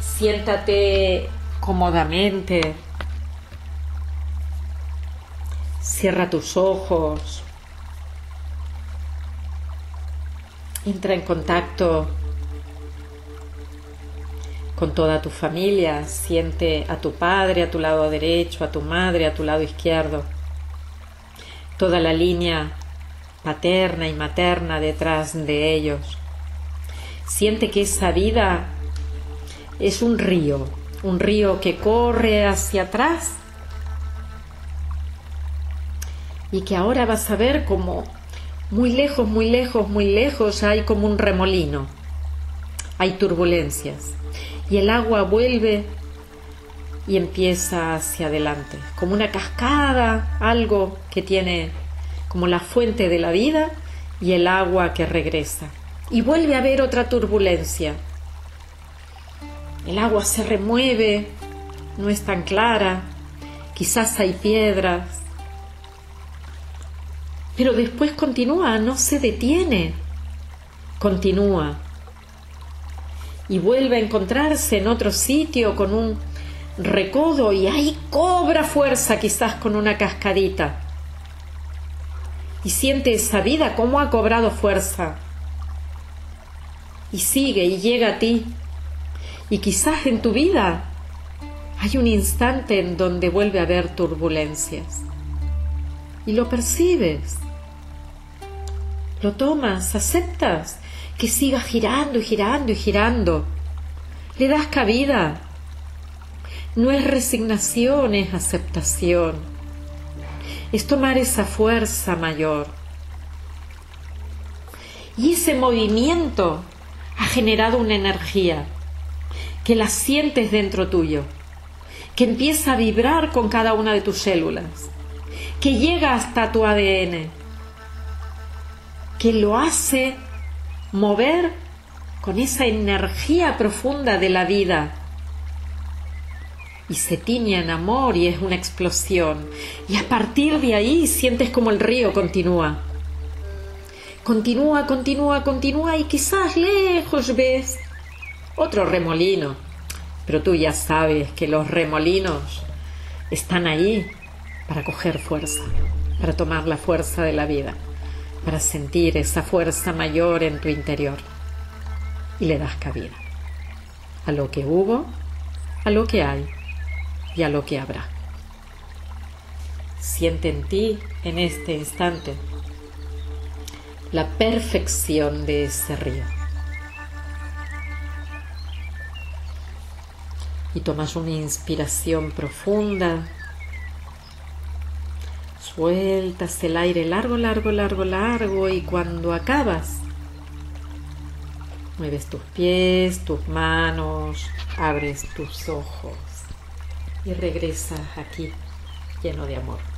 Siéntate cómodamente. Cierra tus ojos. Entra en contacto con toda tu familia. Siente a tu padre a tu lado derecho, a tu madre a tu lado izquierdo. Toda la línea paterna y materna detrás de ellos. Siente que esa vida es un río, un río que corre hacia atrás y que ahora vas a ver como muy lejos, muy lejos, muy lejos hay como un remolino, hay turbulencias y el agua vuelve y empieza hacia adelante, como una cascada, algo que tiene como la fuente de la vida y el agua que regresa. Y vuelve a haber otra turbulencia, el agua se remueve, no es tan clara, quizás hay piedras, pero después continúa, no se detiene, continúa y vuelve a encontrarse en otro sitio con un recodo y ahí cobra fuerza quizás con una cascadita. Y siente esa vida como ha cobrado fuerza. Y sigue y llega a ti y quizás en tu vida hay un instante en donde vuelve a haber turbulencias. Y lo percibes. Lo tomas, aceptas que siga girando y girando y girando. Le das cabida. No es resignación, es aceptación. Es tomar esa fuerza mayor. Y ese movimiento ha generado una energía que la sientes dentro tuyo, que empieza a vibrar con cada una de tus células, que llega hasta tu ADN, que lo hace mover con esa energía profunda de la vida y se tiñe en amor y es una explosión. Y a partir de ahí sientes como el río continúa. Continúa, continúa, continúa y quizás lejos ves otro remolino. Pero tú ya sabes que los remolinos están ahí para coger fuerza, para tomar la fuerza de la vida, para sentir esa fuerza mayor en tu interior. Y le das cabida a lo que hubo, a lo que hay y a lo que habrá. Siente en ti en este instante la perfección de ese río. y tomas una inspiración profunda. Sueltas el aire largo, largo, largo, largo y cuando acabas, mueves tus pies, tus manos, abres tus ojos y regresas aquí lleno de amor.